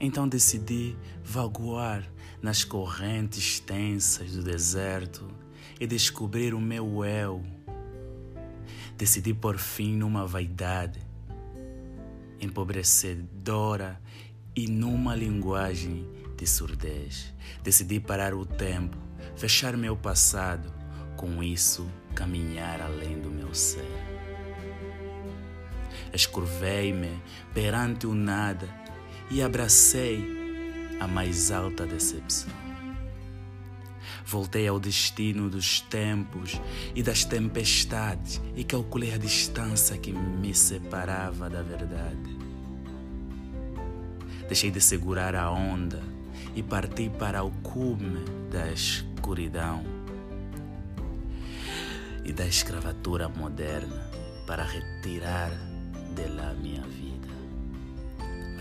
Então decidi vaguar nas correntes tensas do deserto e descobrir o meu eu. Decidi por fim numa vaidade empobrecedora e numa linguagem de surdez. Decidi parar o tempo, fechar meu passado, com isso caminhar além do meu ser. Escurvei-me perante o nada e abracei a mais alta decepção. Voltei ao destino dos tempos e das tempestades e calculei a distância que me separava da verdade. Deixei de segurar a onda e parti para o cume da escuridão e da escravatura moderna para retirar dela minha vida.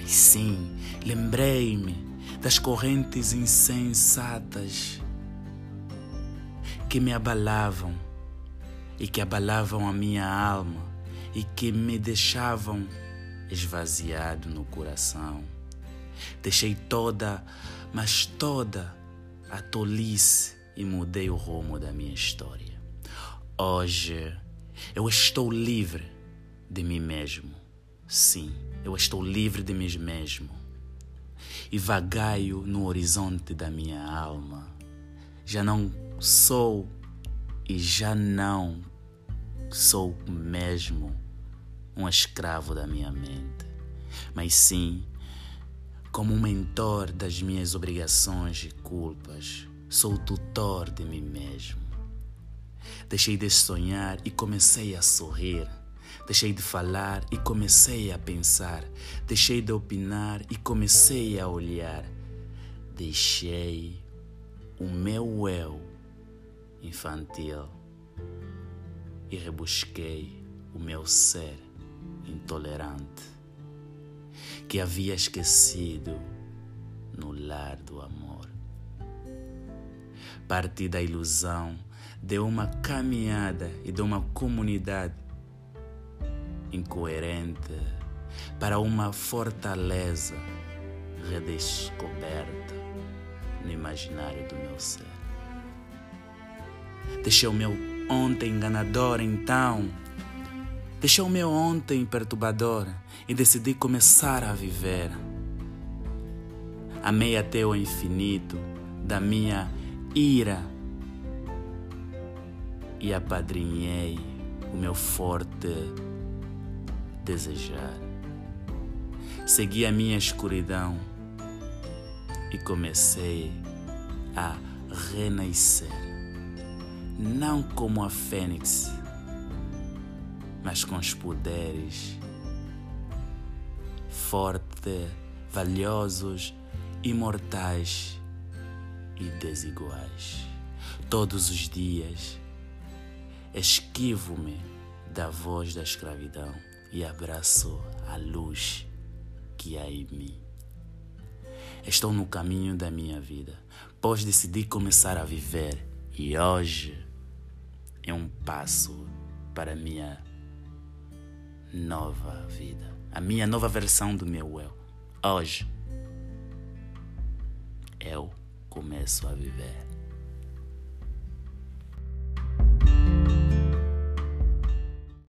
Mas sim, lembrei-me das correntes insensatas que me abalavam e que abalavam a minha alma e que me deixavam esvaziado no coração. Deixei toda, mas toda a tolice e mudei o rumo da minha história. Hoje eu estou livre de mim mesmo. Sim, eu estou livre de mim mesmo. E vagaio no horizonte da minha alma. Já não sou e já não sou mesmo um escravo da minha mente, mas sim como um mentor das minhas obrigações e culpas. Sou tutor de mim mesmo. Deixei de sonhar e comecei a sorrir. Deixei de falar e comecei a pensar. Deixei de opinar e comecei a olhar. Deixei o meu eu infantil e rebusquei o meu ser intolerante que havia esquecido no lar do amor. Parti da ilusão de uma caminhada e de uma comunidade incoerente para uma fortaleza redescoberta no imaginário do meu ser. Deixei o meu ontem enganador, então. Deixei o meu ontem perturbador e decidi começar a viver. Amei até o infinito da minha ira e apadrinhei o meu forte desejar. Segui a minha escuridão e comecei a renascer, não como a fênix, mas com os poderes fortes, valiosos, imortais e desiguais. Todos os dias esquivo-me da voz da escravidão e abraço a luz que há em mim. Estou no caminho da minha vida, pois decidi começar a viver e hoje é um passo para a minha nova vida, a minha nova versão do meu eu. Hoje eu começo a viver.